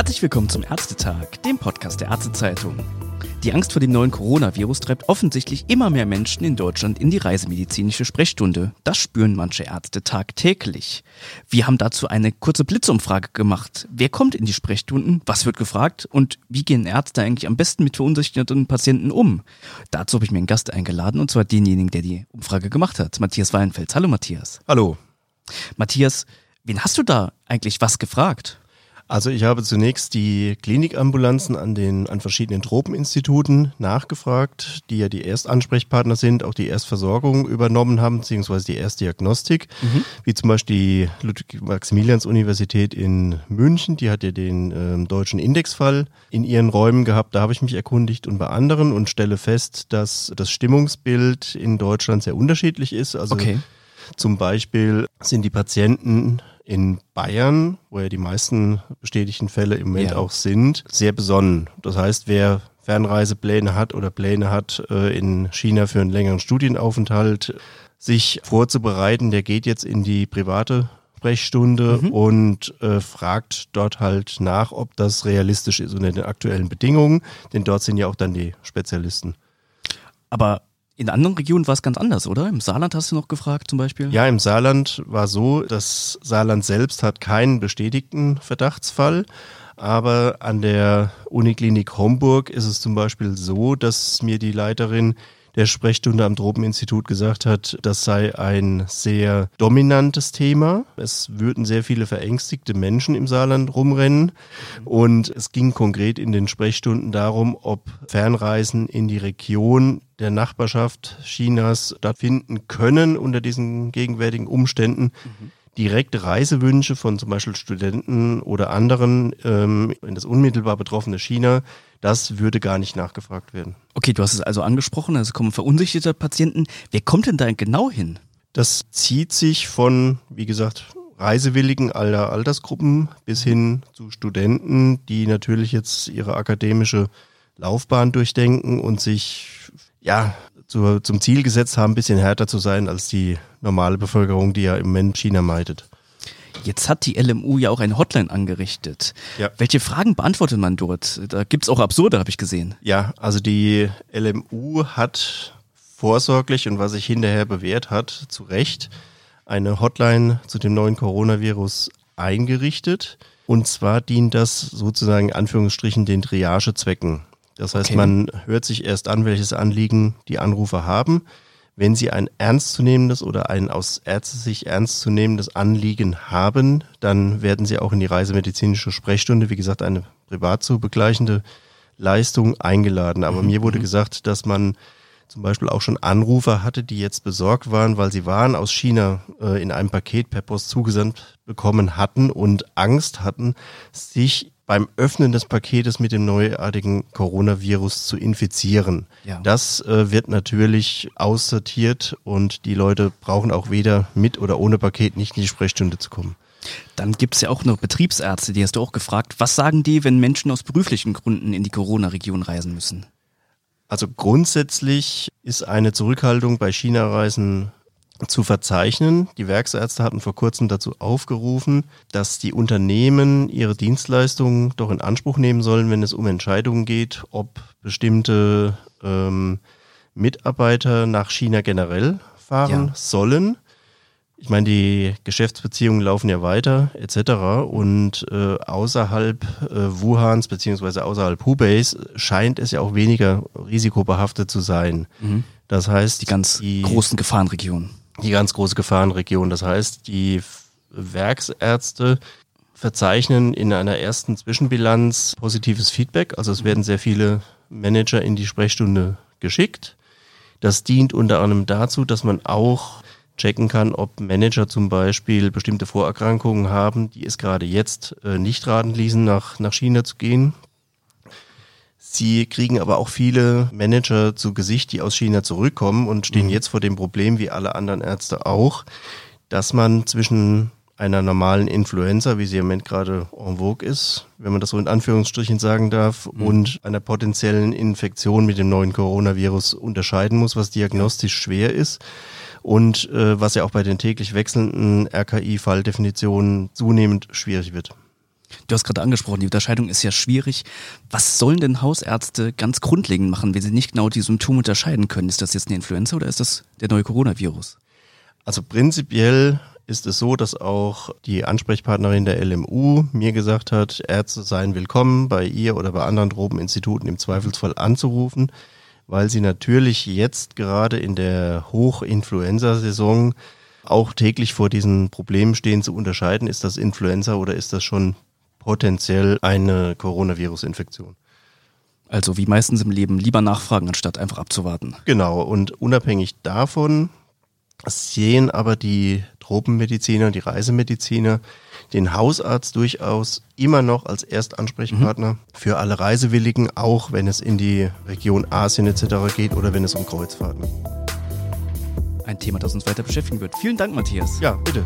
Herzlich willkommen zum Ärztetag, dem Podcast der Ärztezeitung. Die Angst vor dem neuen Coronavirus treibt offensichtlich immer mehr Menschen in Deutschland in die reisemedizinische Sprechstunde. Das spüren manche Ärzte tagtäglich. Wir haben dazu eine kurze Blitzumfrage gemacht. Wer kommt in die Sprechstunden? Was wird gefragt? Und wie gehen Ärzte eigentlich am besten mit verunsicherten Patienten um? Dazu habe ich mir einen Gast eingeladen, und zwar denjenigen, der die Umfrage gemacht hat, Matthias Wallenfels. Hallo Matthias. Hallo. Matthias, wen hast du da eigentlich was gefragt? Also ich habe zunächst die Klinikambulanzen an den an verschiedenen Tropeninstituten nachgefragt, die ja die Erstansprechpartner sind, auch die Erstversorgung übernommen haben, beziehungsweise die Erstdiagnostik, mhm. wie zum Beispiel die Ludwig-Maximilians-Universität in München, die hat ja den äh, deutschen Indexfall in ihren Räumen gehabt. Da habe ich mich erkundigt und bei anderen und stelle fest, dass das Stimmungsbild in Deutschland sehr unterschiedlich ist. Also okay. Zum Beispiel sind die Patienten in Bayern, wo ja die meisten bestätigten Fälle im Moment ja. auch sind, sehr besonnen. Das heißt, wer Fernreisepläne hat oder Pläne hat, äh, in China für einen längeren Studienaufenthalt sich vorzubereiten, der geht jetzt in die private Sprechstunde mhm. und äh, fragt dort halt nach, ob das realistisch ist unter den aktuellen Bedingungen, denn dort sind ja auch dann die Spezialisten. Aber in anderen Regionen war es ganz anders, oder? Im Saarland hast du noch gefragt zum Beispiel? Ja, im Saarland war so, das Saarland selbst hat keinen bestätigten Verdachtsfall. Aber an der Uniklinik Homburg ist es zum Beispiel so, dass mir die Leiterin der Sprechstunde am Tropeninstitut gesagt hat, das sei ein sehr dominantes Thema. Es würden sehr viele verängstigte Menschen im Saarland rumrennen. Und es ging konkret in den Sprechstunden darum, ob Fernreisen in die Region der Nachbarschaft Chinas stattfinden können unter diesen gegenwärtigen Umständen. Mhm direkte Reisewünsche von zum Beispiel Studenten oder anderen ähm, in das unmittelbar betroffene China, das würde gar nicht nachgefragt werden. Okay, du hast es also angesprochen, also kommen verunsicherte Patienten. Wer kommt denn da genau hin? Das zieht sich von, wie gesagt, Reisewilligen aller Altersgruppen bis hin zu Studenten, die natürlich jetzt ihre akademische Laufbahn durchdenken und sich ja zu, zum Ziel gesetzt haben, ein bisschen härter zu sein als die normale Bevölkerung, die ja im Moment China meidet. Jetzt hat die LMU ja auch eine Hotline angerichtet. Ja. Welche Fragen beantwortet man dort? Da gibt es auch absurde, habe ich gesehen. Ja, also die LMU hat vorsorglich und was sich hinterher bewährt hat, zu Recht, eine Hotline zu dem neuen Coronavirus eingerichtet. Und zwar dient das sozusagen in Anführungsstrichen den Triagezwecken. Das heißt, okay. man hört sich erst an, welches Anliegen die Anrufer haben. Wenn sie ein ernstzunehmendes oder ein aus Ärztesicht ernstzunehmendes Anliegen haben, dann werden sie auch in die reisemedizinische Sprechstunde, wie gesagt, eine privat zu begleichende Leistung eingeladen. Aber mhm. mir wurde mhm. gesagt, dass man zum Beispiel auch schon Anrufer hatte, die jetzt besorgt waren, weil sie Waren aus China äh, in einem Paket per Post zugesandt bekommen hatten und Angst hatten, sich beim Öffnen des Paketes mit dem neuartigen Coronavirus zu infizieren. Ja. Das äh, wird natürlich aussortiert und die Leute brauchen auch weder mit oder ohne Paket nicht in die Sprechstunde zu kommen. Dann gibt es ja auch noch Betriebsärzte, die hast du auch gefragt. Was sagen die, wenn Menschen aus beruflichen Gründen in die Corona-Region reisen müssen? Also grundsätzlich ist eine Zurückhaltung bei China-Reisen zu verzeichnen. Die Werksärzte hatten vor kurzem dazu aufgerufen, dass die Unternehmen ihre Dienstleistungen doch in Anspruch nehmen sollen, wenn es um Entscheidungen geht, ob bestimmte ähm, Mitarbeiter nach China generell fahren ja. sollen. Ich meine, die Geschäftsbeziehungen laufen ja weiter etc. Und äh, außerhalb äh, Wuhans beziehungsweise außerhalb Hubeis scheint es ja auch weniger risikobehaftet zu sein. Mhm. Das heißt, die ganz die, großen Gefahrenregionen die ganz große Gefahrenregion. Das heißt, die Werksärzte verzeichnen in einer ersten Zwischenbilanz positives Feedback. Also es werden sehr viele Manager in die Sprechstunde geschickt. Das dient unter anderem dazu, dass man auch checken kann, ob Manager zum Beispiel bestimmte Vorerkrankungen haben, die es gerade jetzt äh, nicht raten ließen, nach, nach China zu gehen. Sie kriegen aber auch viele Manager zu Gesicht, die aus China zurückkommen und stehen mhm. jetzt vor dem Problem, wie alle anderen Ärzte auch, dass man zwischen einer normalen Influenza, wie sie im Moment gerade en vogue ist, wenn man das so in Anführungsstrichen sagen darf, mhm. und einer potenziellen Infektion mit dem neuen Coronavirus unterscheiden muss, was diagnostisch schwer ist und äh, was ja auch bei den täglich wechselnden RKI-Falldefinitionen zunehmend schwierig wird. Du hast gerade angesprochen, die Unterscheidung ist ja schwierig. Was sollen denn Hausärzte ganz grundlegend machen, wenn sie nicht genau die Symptome unterscheiden können? Ist das jetzt eine Influenza oder ist das der neue Coronavirus? Also prinzipiell ist es so, dass auch die Ansprechpartnerin der LMU mir gesagt hat, Ärzte seien willkommen, bei ihr oder bei anderen Tropeninstituten im Zweifelsfall anzurufen, weil sie natürlich jetzt gerade in der Hochinfluenza-Saison auch täglich vor diesen Problemen stehen zu unterscheiden, ist das Influenza oder ist das schon potenziell eine Coronavirus-Infektion. Also wie meistens im Leben lieber nachfragen, anstatt einfach abzuwarten. Genau, und unabhängig davon sehen aber die Tropenmediziner, die Reisemediziner den Hausarzt durchaus immer noch als Erstansprechpartner mhm. für alle Reisewilligen, auch wenn es in die Region Asien etc. geht oder wenn es um Kreuzfahrten. Ein Thema, das uns weiter beschäftigen wird. Vielen Dank, Matthias. Ja, bitte.